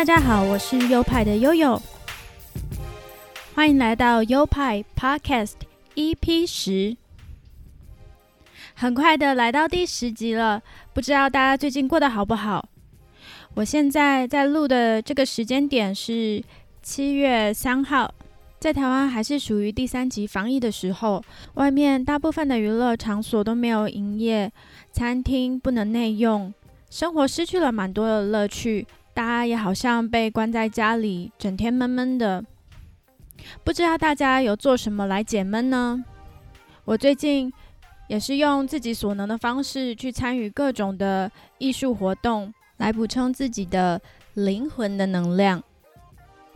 大家好，我是优派的悠悠，欢迎来到优派 Podcast EP 十。很快的来到第十集了，不知道大家最近过得好不好？我现在在录的这个时间点是七月三号，在台湾还是属于第三级防疫的时候，外面大部分的娱乐场所都没有营业，餐厅不能内用，生活失去了蛮多的乐趣。大家也好像被关在家里，整天闷闷的。不知道大家有做什么来解闷呢？我最近也是用自己所能的方式去参与各种的艺术活动，来补充自己的灵魂的能量。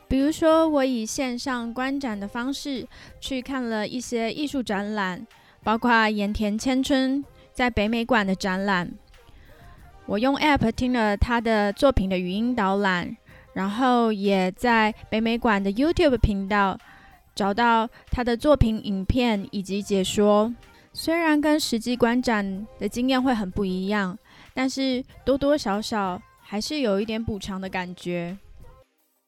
比如说，我以线上观展的方式去看了一些艺术展览，包括盐田千春在北美馆的展览。我用 App 听了他的作品的语音导览，然后也在北美馆的 YouTube 频道找到他的作品影片以及解说。虽然跟实际观展的经验会很不一样，但是多多少少还是有一点补偿的感觉。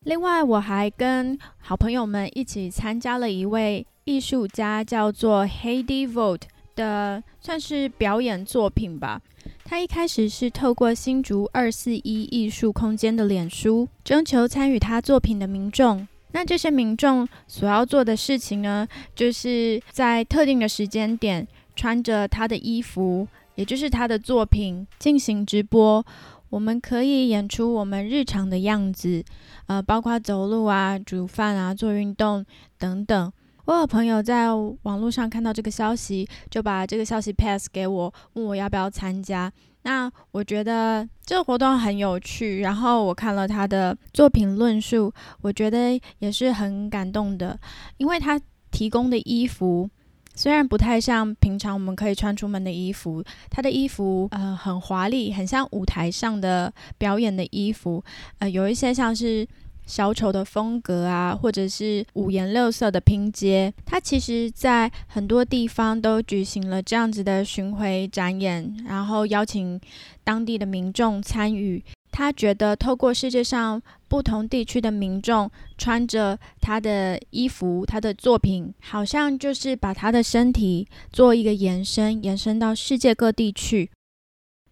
另外，我还跟好朋友们一起参加了一位艺术家叫做 Hedy Vogt 的，算是表演作品吧。他一开始是透过新竹二四一艺术空间的脸书征求参与他作品的民众。那这些民众所要做的事情呢，就是在特定的时间点穿着他的衣服，也就是他的作品进行直播。我们可以演出我们日常的样子，呃，包括走路啊、煮饭啊、做运动等等。我有朋友在网络上看到这个消息，就把这个消息 pass 给我，问我要不要参加。那我觉得这个活动很有趣，然后我看了他的作品论述，我觉得也是很感动的，因为他提供的衣服虽然不太像平常我们可以穿出门的衣服，他的衣服呃很华丽，很像舞台上的表演的衣服，呃有一些像是。小丑的风格啊，或者是五颜六色的拼接，它其实在很多地方都举行了这样子的巡回展演，然后邀请当地的民众参与。他觉得透过世界上不同地区的民众穿着他的衣服，他的作品，好像就是把他的身体做一个延伸，延伸到世界各地去。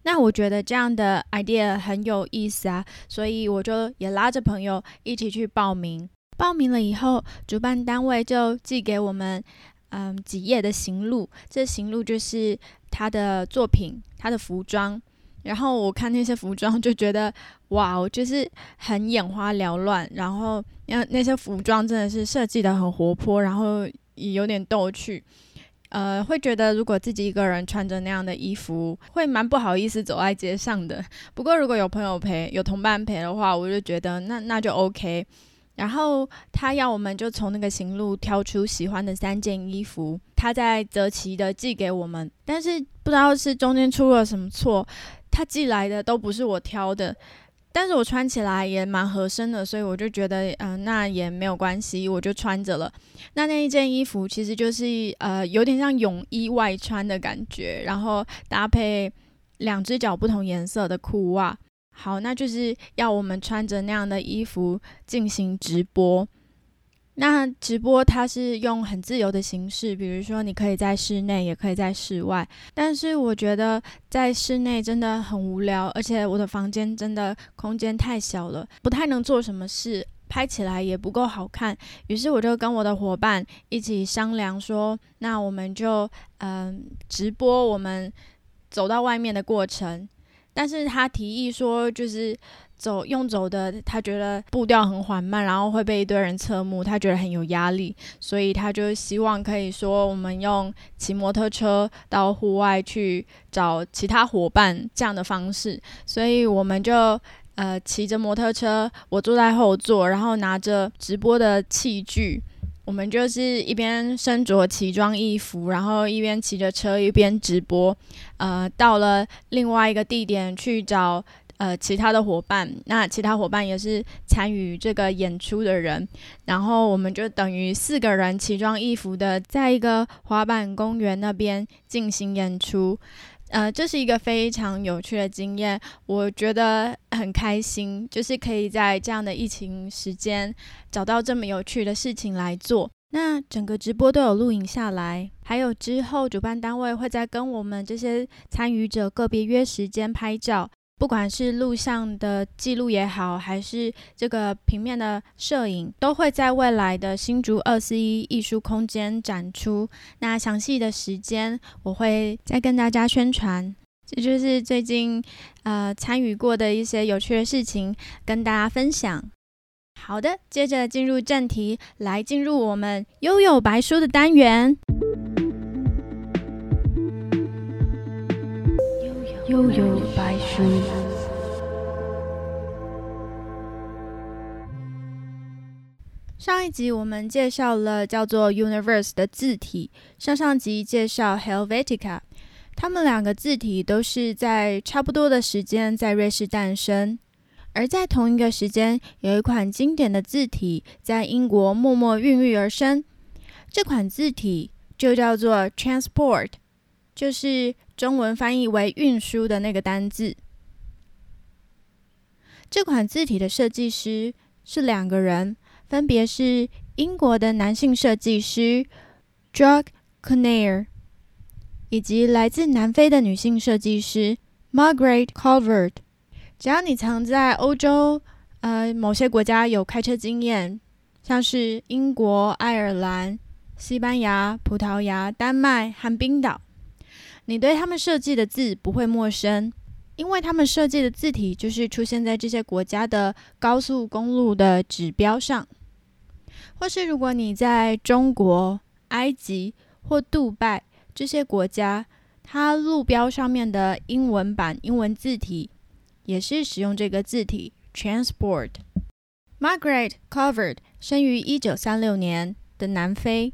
那我觉得这样的 idea 很有意思啊，所以我就也拉着朋友一起去报名。报名了以后，主办单位就寄给我们嗯几页的行录，这行录就是他的作品、他的服装。然后我看那些服装，就觉得哇，就是很眼花缭乱。然后那那些服装真的是设计的很活泼，然后也有点逗趣。呃，会觉得如果自己一个人穿着那样的衣服，会蛮不好意思走在街上的。不过如果有朋友陪，有同伴陪的话，我就觉得那那就 OK。然后他要我们就从那个行路挑出喜欢的三件衣服，他再择期的寄给我们。但是不知道是中间出了什么错，他寄来的都不是我挑的。但是我穿起来也蛮合身的，所以我就觉得，嗯，那也没有关系，我就穿着了。那那一件衣服其实就是呃，有点像泳衣外穿的感觉，然后搭配两只脚不同颜色的裤袜。好，那就是要我们穿着那样的衣服进行直播。那直播它是用很自由的形式，比如说你可以在室内，也可以在室外。但是我觉得在室内真的很无聊，而且我的房间真的空间太小了，不太能做什么事，拍起来也不够好看。于是我就跟我的伙伴一起商量说，那我们就嗯直播我们走到外面的过程。但是他提议说，就是。走用走的，他觉得步调很缓慢，然后会被一堆人侧目，他觉得很有压力，所以他就希望可以说我们用骑摩托车到户外去找其他伙伴这样的方式，所以我们就呃骑着摩托车，我坐在后座，然后拿着直播的器具，我们就是一边身着奇装异服，然后一边骑着车一边直播，呃，到了另外一个地点去找。呃，其他的伙伴，那其他伙伴也是参与这个演出的人，然后我们就等于四个人奇装异服的，在一个滑板公园那边进行演出。呃，这是一个非常有趣的经验，我觉得很开心，就是可以在这样的疫情时间找到这么有趣的事情来做。那整个直播都有录影下来，还有之后主办单位会再跟我们这些参与者个别约时间拍照。不管是录像的记录也好，还是这个平面的摄影，都会在未来的新竹二四一艺术空间展出。那详细的时间我会再跟大家宣传。这就是最近呃参与过的一些有趣的事情，跟大家分享。好的，接着进入正题，来进入我们悠悠白书的单元。悠悠上一集我们介绍了叫做 Universe 的字体，上上集介绍 Helvetica，它们两个字体都是在差不多的时间在瑞士诞生，而在同一个时间，有一款经典的字体在英国默默孕育而生，这款字体就叫做 Transport，就是。中文翻译为“运输”的那个单字。这款字体的设计师是两个人，分别是英国的男性设计师 Jacques Corner，以及来自南非的女性设计师 Margaret Calvert。只要你曾在欧洲呃某些国家有开车经验，像是英国、爱尔兰、西班牙、葡萄牙、丹麦和冰岛。你对他们设计的字不会陌生，因为他们设计的字体就是出现在这些国家的高速公路的指标上，或是如果你在中国、埃及或杜拜这些国家，它路标上面的英文版英文字体也是使用这个字体 transport。Margaret Covered 生于一九三六年的南非，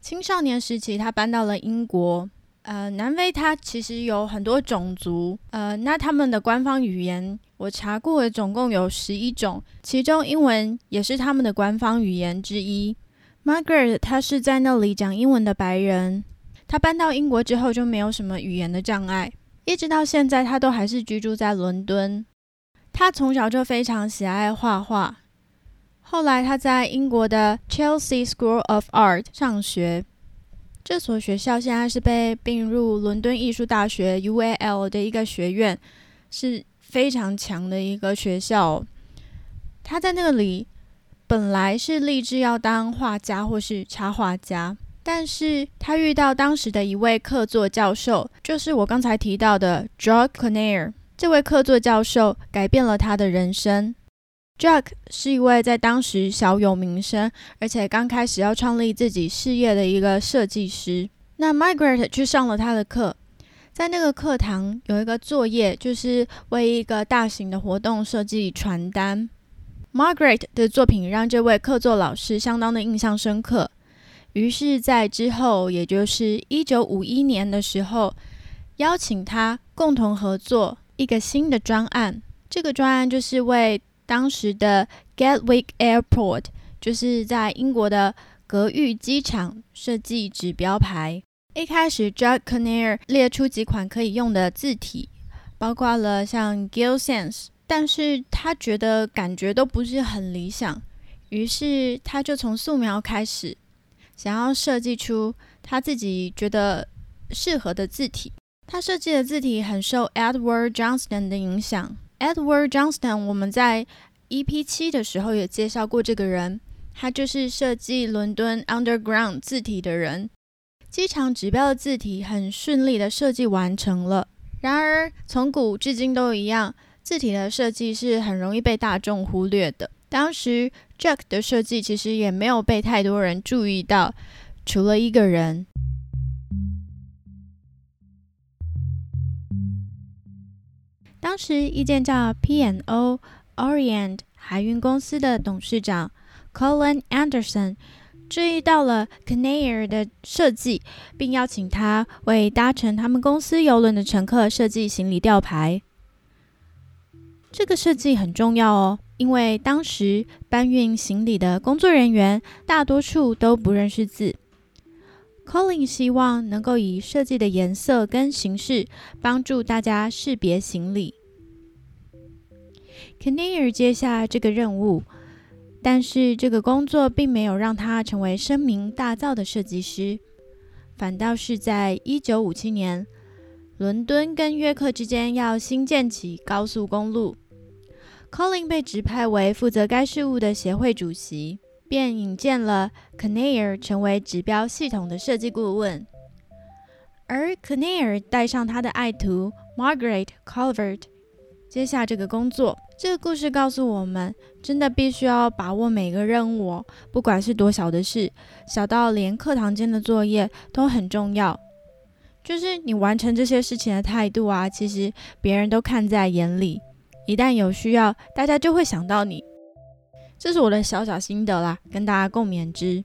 青少年时期他搬到了英国。呃，南非它其实有很多种族，呃，那他们的官方语言我查过，总共有十一种，其中英文也是他们的官方语言之一。Margaret 她是在那里讲英文的白人，她搬到英国之后就没有什么语言的障碍，一直到现在她都还是居住在伦敦。她从小就非常喜爱画画，后来她在英国的 Chelsea School of Art 上学。这所学校现在是被并入伦敦艺术大学 UAL 的一个学院，是非常强的一个学校。他在那里本来是立志要当画家或是插画家，但是他遇到当时的一位客座教授，就是我刚才提到的 Jack Conner。这位客座教授改变了他的人生。Jack 是一位在当时小有名声，而且刚开始要创立自己事业的一个设计师。那 Margaret 去上了他的课，在那个课堂有一个作业，就是为一个大型的活动设计传单。Margaret 的作品让这位客座老师相当的印象深刻，于是，在之后，也就是一九五一年的时候，邀请他共同合作一个新的专案。这个专案就是为当时的 Gatwick Airport 就是在英国的格域机场设计指标牌。一开始，Jack Conner 列出几款可以用的字体，包括了像 Gill Sans，但是他觉得感觉都不是很理想，于是他就从素描开始，想要设计出他自己觉得适合的字体。他设计的字体很受 Edward Johnston 的影响。Edward Johnston，我们在 EP 七的时候也介绍过这个人，他就是设计伦敦 Underground 字体的人。机场指标的字体很顺利的设计完成了。然而，从古至今都一样，字体的设计是很容易被大众忽略的。当时 Jack 的设计其实也没有被太多人注意到，除了一个人。当时，一间叫 P&O Orient 海运公司的董事长 Colin Anderson 注意到了 Canair 的设计，并邀请他为搭乘他们公司邮轮的乘客设计行李吊牌。这个设计很重要哦，因为当时搬运行李的工作人员大多数都不认识字。Colin 希望能够以设计的颜色跟形式帮助大家识别行李。Kinnear 接下这个任务，但是这个工作并没有让他成为声名大噪的设计师，反倒是在一九五七年，伦敦跟约克之间要新建起高速公路。Colin 被指派为负责该事务的协会主席，便引荐了 Kinnear 成为指标系统的设计顾问，而 Kinnear 带上他的爱徒 Margaret Colvert 接下这个工作。这个故事告诉我们，真的必须要把握每个任务哦，不管是多小的事，小到连课堂间的作业都很重要。就是你完成这些事情的态度啊，其实别人都看在眼里。一旦有需要，大家就会想到你。这是我的小小心得啦，跟大家共勉之。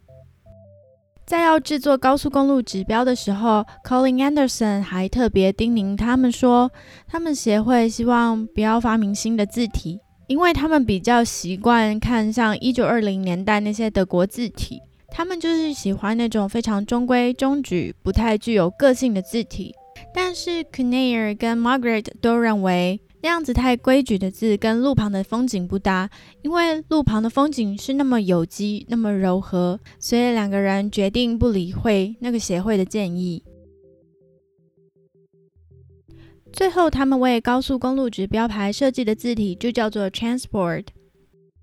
在要制作高速公路指标的时候，Colin Anderson 还特别叮咛他们说，他们协会希望不要发明新的字体，因为他们比较习惯看像一九二零年代那些德国字体，他们就是喜欢那种非常中规中矩、不太具有个性的字体。但是 Kneer 跟 Margaret 都认为。那样子太规矩的字跟路旁的风景不搭，因为路旁的风景是那么有机、那么柔和，所以两个人决定不理会那个协会的建议。最后，他们为高速公路指标牌设计的字体就叫做 Transport。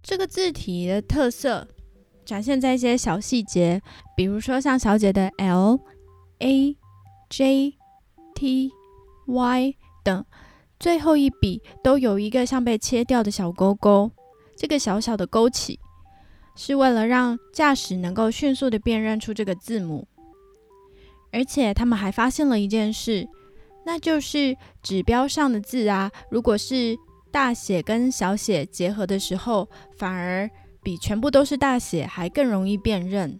这个字体的特色展现在一些小细节，比如说像小姐的 L、A、J、T、Y 等。最后一笔都有一个像被切掉的小勾勾，这个小小的勾起是为了让驾驶能够迅速的辨认出这个字母。而且他们还发现了一件事，那就是指标上的字啊，如果是大写跟小写结合的时候，反而比全部都是大写还更容易辨认。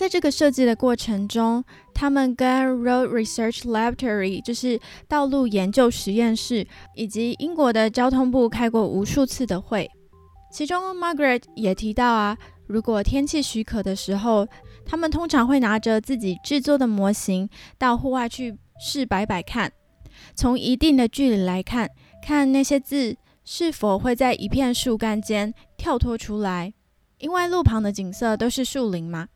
在这个设计的过程中，他们跟 Road Research Laboratory，就是道路研究实验室，以及英国的交通部开过无数次的会。其中，Margaret 也提到啊，如果天气许可的时候，他们通常会拿着自己制作的模型到户外去试摆摆看，从一定的距离来看，看那些字是否会在一片树干间跳脱出来，因为路旁的景色都是树林嘛。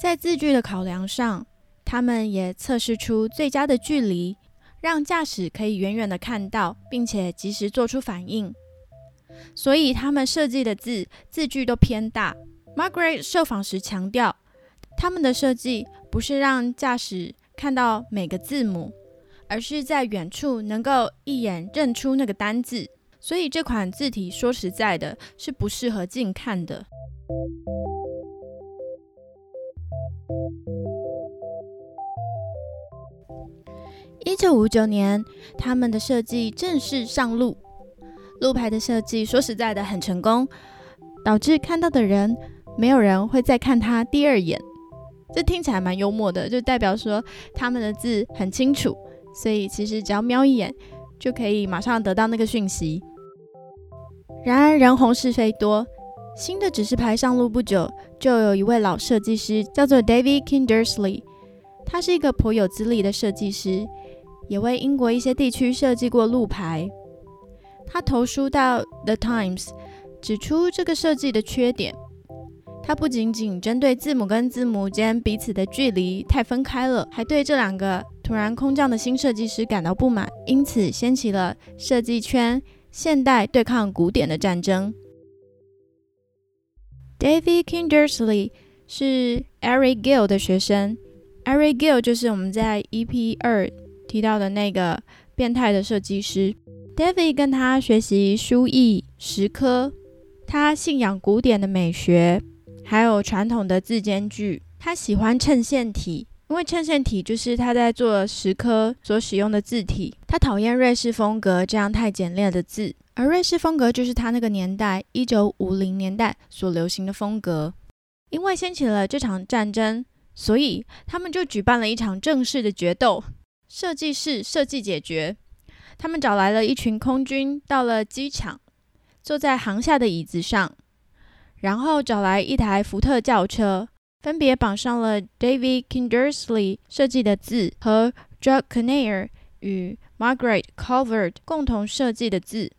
在字距的考量上，他们也测试出最佳的距离，让驾驶可以远远的看到，并且及时做出反应。所以他们设计的字字距都偏大。Margaret 受访时强调，他们的设计不是让驾驶看到每个字母，而是在远处能够一眼认出那个单字。所以这款字体说实在的，是不适合近看的。一九五九年，他们的设计正式上路。路牌的设计说实在的很成功，导致看到的人没有人会再看他第二眼。这听起来蛮幽默的，就代表说他们的字很清楚，所以其实只要瞄一眼就可以马上得到那个讯息。然而人红是非多。新的指示牌上路不久，就有一位老设计师叫做 David Kindersley，他是一个颇有资历的设计师，也为英国一些地区设计过路牌。他投书到 The Times，指出这个设计的缺点。他不仅仅针对字母跟字母间彼此的距离太分开了，还对这两个突然空降的新设计师感到不满，因此掀起了设计圈现代对抗古典的战争。David Kindersley 是 Eric Gill 的学生，Eric Gill 就是我们在 EP 二提到的那个变态的设计师。David 跟他学习书艺、石刻，他信仰古典的美学，还有传统的字间距。他喜欢衬线体，因为衬线体就是他在做石刻所使用的字体。他讨厌瑞士风格这样太简练的字。而瑞士风格就是他那个年代，一九五零年代所流行的风格。因为掀起了这场战争，所以他们就举办了一场正式的决斗。设计室设计解决，他们找来了一群空军，到了机场，坐在航下的椅子上，然后找来一台福特轿车，分别绑上了 David Kindersley 设计的字和 Jack Kinnear 与 Margaret Calvert 共同设计的字。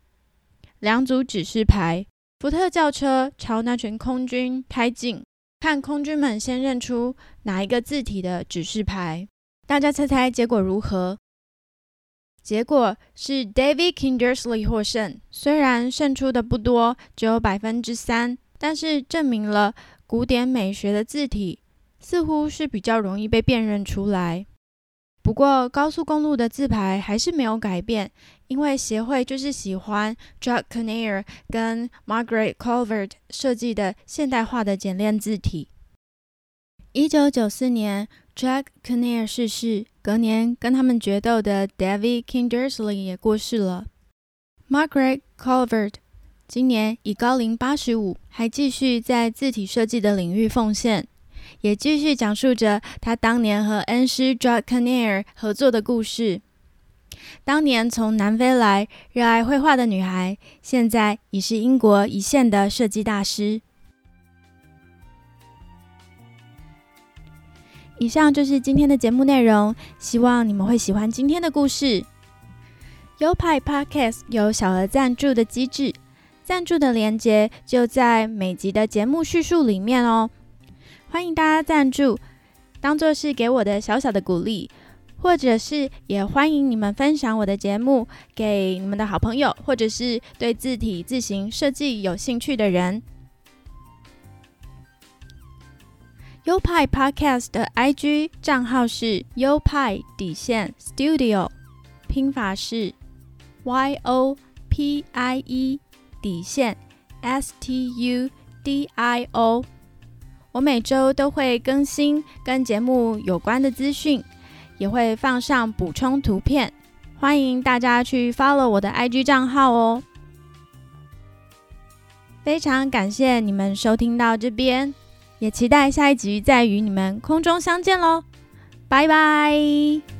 两组指示牌，福特轿车朝那群空军开进，看空军们先认出哪一个字体的指示牌。大家猜猜结果如何？结果是 David Kindersley 获胜，虽然胜出的不多，只有百分之三，但是证明了古典美学的字体似乎是比较容易被辨认出来。不过高速公路的字牌还是没有改变，因为协会就是喜欢 Jack Kinnear 跟 Margaret Colvert 设计的现代化的简练字体。一九九四年，Jack Kinnear 逝世。隔年，跟他们决斗的 David Kindersley 也过世了。Margaret Colvert 今年已高龄八十五，还继续在字体设计的领域奉献，也继续讲述着他当年和恩师 Jack Kinnear 合作的故事。当年从南非来、热爱绘画的女孩，现在已是英国一线的设计大师。以上就是今天的节目内容，希望你们会喜欢今天的故事。优派 Podcast 有小额赞助的机制，赞助的链接就在每集的节目叙述里面哦。欢迎大家赞助，当做是给我的小小的鼓励，或者是也欢迎你们分享我的节目给你们的好朋友，或者是对字体字形设计有兴趣的人。优派 Podcast 的 IG 账号是优派底线 Studio，拼法是 Y O P I E 底线 S T U D I O。我每周都会更新跟节目有关的资讯，也会放上补充图片，欢迎大家去 follow 我的 IG 账号哦。非常感谢你们收听到这边。也期待下一集再与你们空中相见喽，拜拜。